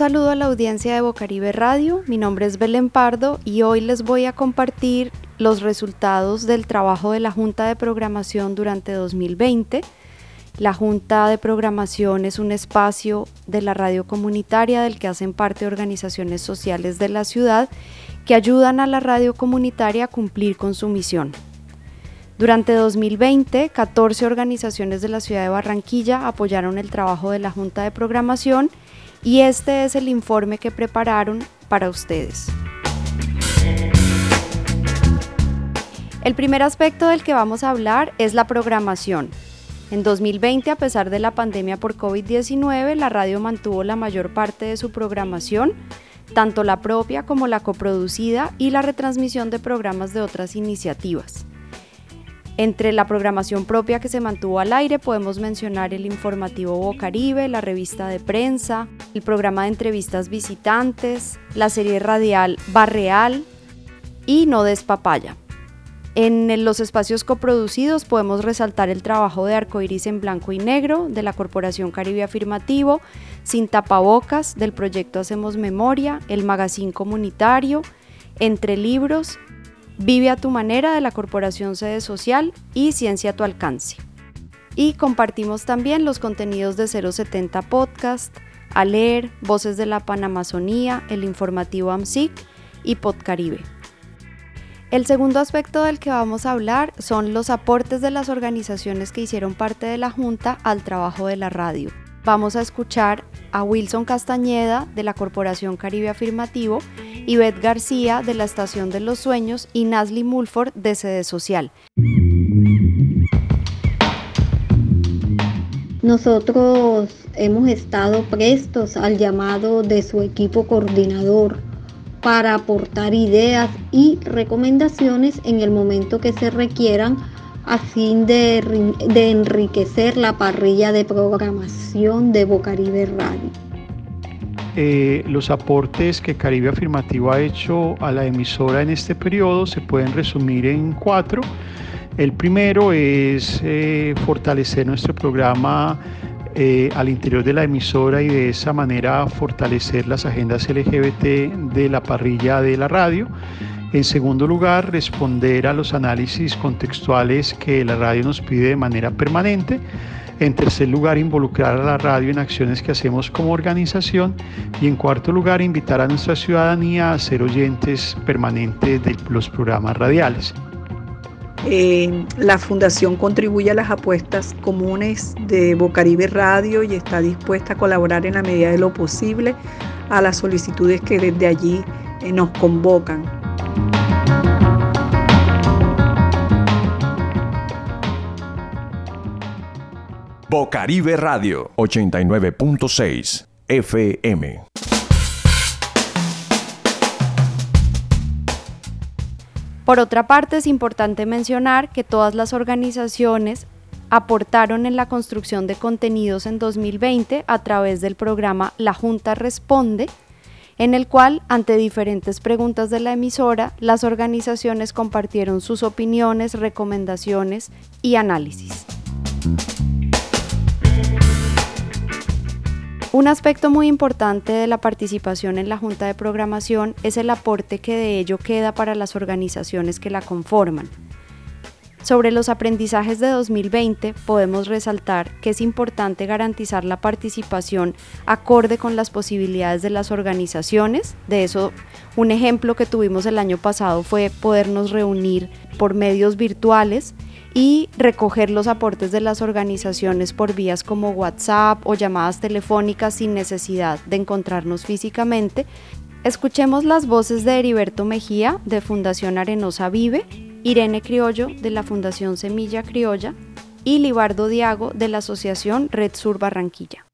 Saludo a la audiencia de Bocaribe Radio, mi nombre es Belén Pardo y hoy les voy a compartir los resultados del trabajo de la Junta de Programación durante 2020. La Junta de Programación es un espacio de la radio comunitaria del que hacen parte organizaciones sociales de la ciudad que ayudan a la radio comunitaria a cumplir con su misión. Durante 2020, 14 organizaciones de la ciudad de Barranquilla apoyaron el trabajo de la Junta de Programación y este es el informe que prepararon para ustedes. El primer aspecto del que vamos a hablar es la programación. En 2020, a pesar de la pandemia por COVID-19, la radio mantuvo la mayor parte de su programación, tanto la propia como la coproducida y la retransmisión de programas de otras iniciativas. Entre la programación propia que se mantuvo al aire podemos mencionar el informativo Bocaribe, la revista de prensa, el programa de entrevistas visitantes, la serie radial Barreal y No Despapaya. En los espacios coproducidos podemos resaltar el trabajo de Arcoiris en Blanco y Negro de la Corporación Caribe Afirmativo, Sin Tapabocas del proyecto Hacemos Memoria, el Magazine Comunitario, Entre Libros Vive a tu manera de la Corporación Sede Social y Ciencia a tu alcance. Y compartimos también los contenidos de 070 Podcast, A leer, Voces de la Panamazonía, el informativo AMSIC y Podcaribe. El segundo aspecto del que vamos a hablar son los aportes de las organizaciones que hicieron parte de la Junta al trabajo de la radio. Vamos a escuchar a Wilson Castañeda de la Corporación Caribe Afirmativo Beth García de la Estación de los Sueños y Nasli Mulford de Sede Social. Nosotros hemos estado prestos al llamado de su equipo coordinador para aportar ideas y recomendaciones en el momento que se requieran a fin de, enriquecer la parrilla de programación de Bocaribe Radio. Eh, los aportes que Caribe Afirmativo ha hecho a la emisora en este periodo se pueden resumir en cuatro. El primero es eh, fortalecer nuestro programa eh, al interior de la emisora y de esa manera fortalecer las agendas LGBT de la parrilla de la radio. En segundo lugar, responder a los análisis contextuales que la radio nos pide de manera permanente. En tercer lugar, involucrar a la radio en acciones que hacemos como organización. Y en cuarto lugar, invitar a nuestra ciudadanía a ser oyentes permanentes de los programas radiales. Eh, la fundación contribuye a las apuestas comunes de Bocaribe Radio y está dispuesta a colaborar en la medida de lo posible a las solicitudes que desde allí eh, nos convocan. Bocaribe Radio 89.6 FM. Por otra parte, es importante mencionar que todas las organizaciones aportaron en la construcción de contenidos en 2020 a través del programa La Junta Responde, en el cual, ante diferentes preguntas de la emisora, las organizaciones compartieron sus opiniones, recomendaciones y análisis. Un aspecto muy importante de la participación en la Junta de Programación es el aporte que de ello queda para las organizaciones que la conforman. Sobre los aprendizajes de 2020 podemos resaltar que es importante garantizar la participación acorde con las posibilidades de las organizaciones. De eso, un ejemplo que tuvimos el año pasado fue podernos reunir por medios virtuales y recoger los aportes de las organizaciones por vías como WhatsApp o llamadas telefónicas sin necesidad de encontrarnos físicamente. Escuchemos las voces de Heriberto Mejía de Fundación Arenosa Vive Irene Criollo de la Fundación Semilla Criolla y Libardo Diago de la Asociación Red Sur Barranquilla.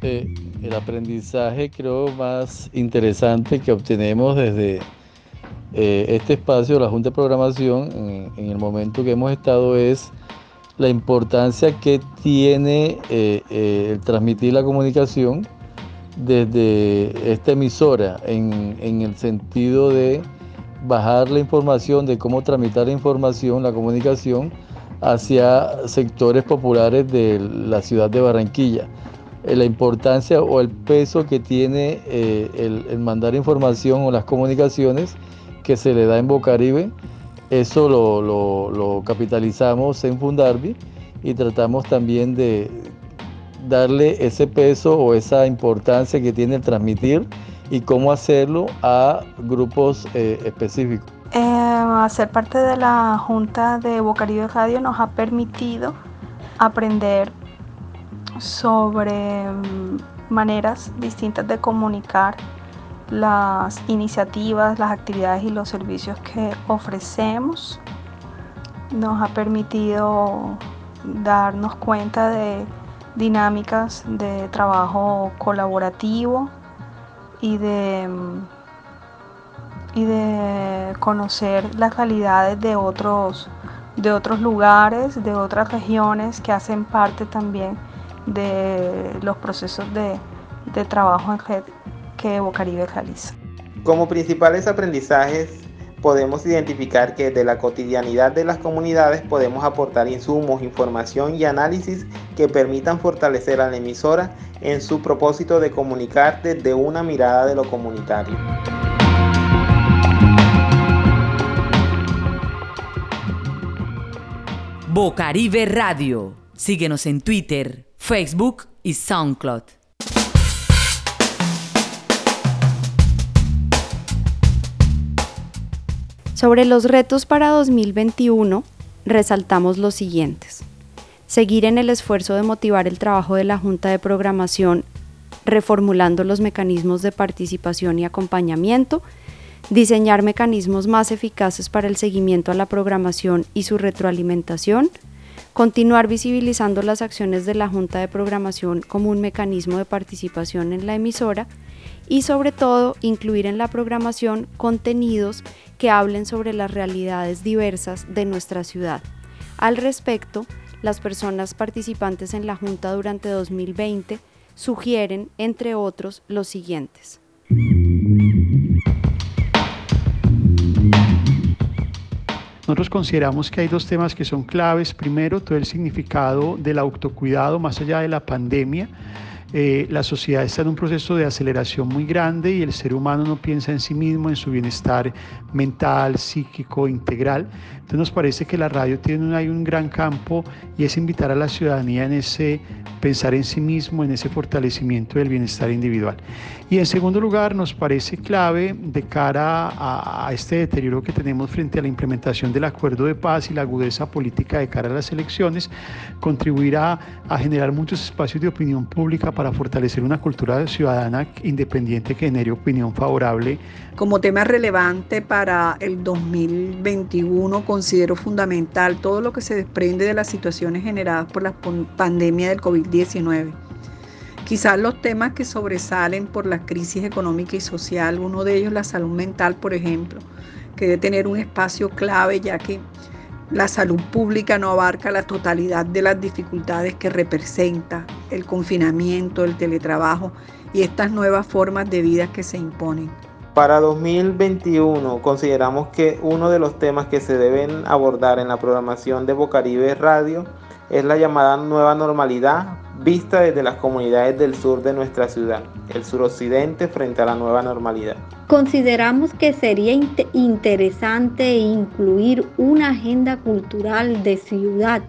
Eh, el aprendizaje creo más interesante que obtenemos desde eh, este espacio, la Junta de Programación, en, el momento que hemos estado es la importancia que tiene eh, el transmitir la comunicación desde esta emisora en, en el sentido de bajar la información, de cómo tramitar la información, la comunicación hacia sectores populares de la ciudad de Barranquilla. Eh, la importancia o el peso que tiene eh, el, mandar información o las comunicaciones que se le da en Bocaribe, eso lo, capitalizamos en Fundarbi y tratamos también de darle ese peso o esa importancia que tiene el transmitir y cómo hacerlo a grupos eh, específicos. hacer parte de la Junta de Bocaribe Radio nos ha permitido aprender sobre mm, maneras distintas de comunicar las iniciativas, las actividades y los servicios que ofrecemos. Nos ha permitido darnos cuenta de dinámicas de trabajo colaborativo y de, y de conocer las realidades de otros, de otros lugares, de otras regiones que hacen parte también de los procesos de, trabajo en red que Bocaribe realiza. Como principales aprendizajes podemos identificar que de la cotidianidad de las comunidades podemos aportar insumos, información y análisis que permitan fortalecer a la emisora en su propósito de comunicar desde una mirada de lo comunitario. Bocaribe Radio. Síguenos en Twitter, Facebook y SoundCloud. Sobre los retos para 2021, resaltamos los siguientes. Seguir en el esfuerzo de motivar el trabajo de la Junta de Programación, reformulando los mecanismos de participación y acompañamiento, diseñar mecanismos más eficaces para el seguimiento a la programación y su retroalimentación, continuar visibilizando las acciones de la Junta de Programación como un mecanismo de participación en la emisora y sobre todo incluir en la programación contenidos que hablen sobre las realidades diversas de nuestra ciudad. Al respecto, las personas participantes en la Junta durante 2020 sugieren, entre otros, los siguientes. Nosotros consideramos que hay dos temas que son claves. Primero, todo el significado del autocuidado más allá de la pandemia. Eh, la sociedad está en un proceso de aceleración muy grande y el ser humano no piensa en sí mismo, en su bienestar mental, psíquico, integral. Entonces nos parece que la radio tiene hay un gran campo y es invitar a la ciudadanía en ese pensar en sí mismo, en ese fortalecimiento del bienestar individual. Y en segundo lugar, nos parece clave de cara a, este deterioro que tenemos frente a la implementación del acuerdo de paz y la agudeza política de cara a las elecciones, contribuir a, a generar muchos espacios de opinión pública para fortalecer una cultura ciudadana independiente que genere opinión favorable. Como tema relevante para el 2021 considero fundamental todo lo que se desprende de las situaciones generadas por la pandemia del COVID-19 Quizás los temas que sobresalen por la crisis económica y social, uno de ellos la salud mental, por ejemplo, que debe tener un espacio clave ya que la salud pública no abarca la totalidad de las dificultades que representa el confinamiento, el teletrabajo y estas nuevas formas de vida que se imponen. Para 2021 consideramos que uno de los temas que se deben abordar en la programación de Bocaribe Radio es la llamada nueva normalidad vista desde las comunidades del sur de nuestra ciudad, el suroccidente frente a la nueva normalidad. Consideramos que sería interesante incluir una agenda cultural de ciudad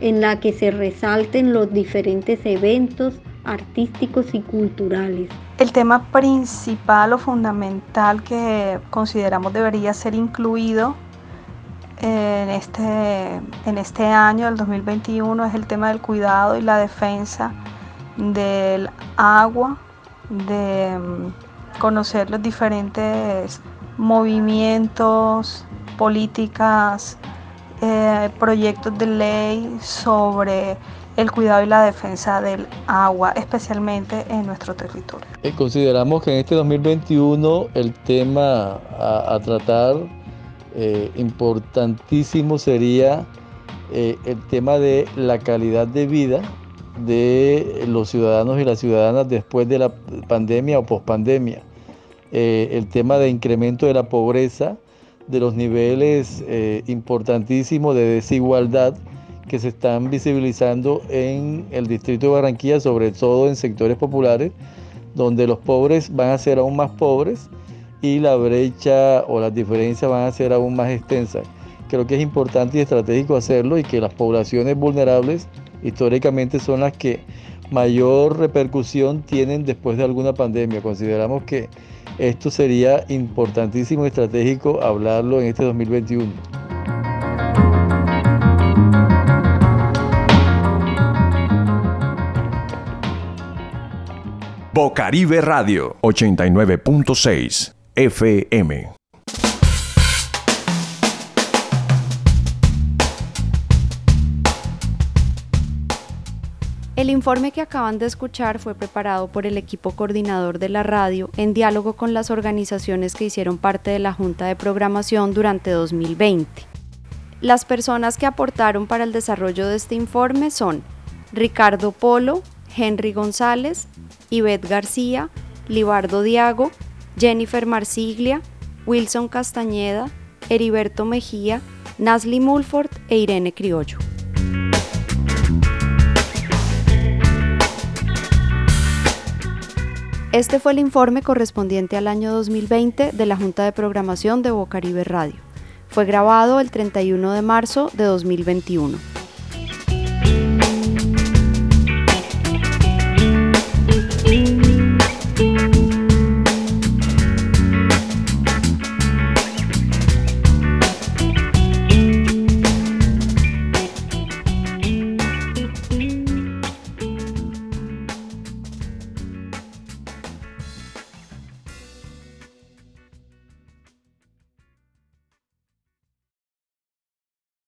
en la que se resalten los diferentes eventos artísticos y culturales. El tema principal o fundamental que consideramos debería ser incluido en este, en este año, el 2021, es el tema del cuidado y la defensa del agua, de mm, conocer los diferentes movimientos, políticas, eh, proyectos de ley sobre el cuidado y la defensa del agua, especialmente en nuestro territorio. Eh, consideramos que en este 2021 el tema a, tratar eh, importantísimo sería el tema de la calidad de vida de los ciudadanos y las ciudadanas después de la pandemia o pospandemia. el tema de incremento de la pobreza, de los niveles eh, importantísimos de desigualdad que se están visibilizando en el distrito de Barranquilla, sobre todo en sectores populares, donde los pobres van a ser aún más pobres y la brecha o las diferencias van a ser aún más extensas. Creo que es importante y estratégico hacerlo y que las poblaciones vulnerables históricamente son las que mayor repercusión tienen después de alguna pandemia. Consideramos que esto sería importantísimo y estratégico hablarlo en este 2021. Bocaribe Radio 89.6 FM El informe que acaban de escuchar fue preparado por el equipo coordinador de la radio en diálogo con las organizaciones que hicieron parte de la Junta de Programación durante 2020. Las personas que aportaron para el desarrollo de este informe son Ricardo Polo, Henry González, Ivette García, Libardo Diago, Jennifer Marsiglia, Wilson Castañeda, Heriberto Mejía, Nasli Mulford e Irene Criollo. Este fue el informe correspondiente al año 2020 de la Junta de Programación de Bocaribe Radio. Fue grabado el 31 de marzo de 2021.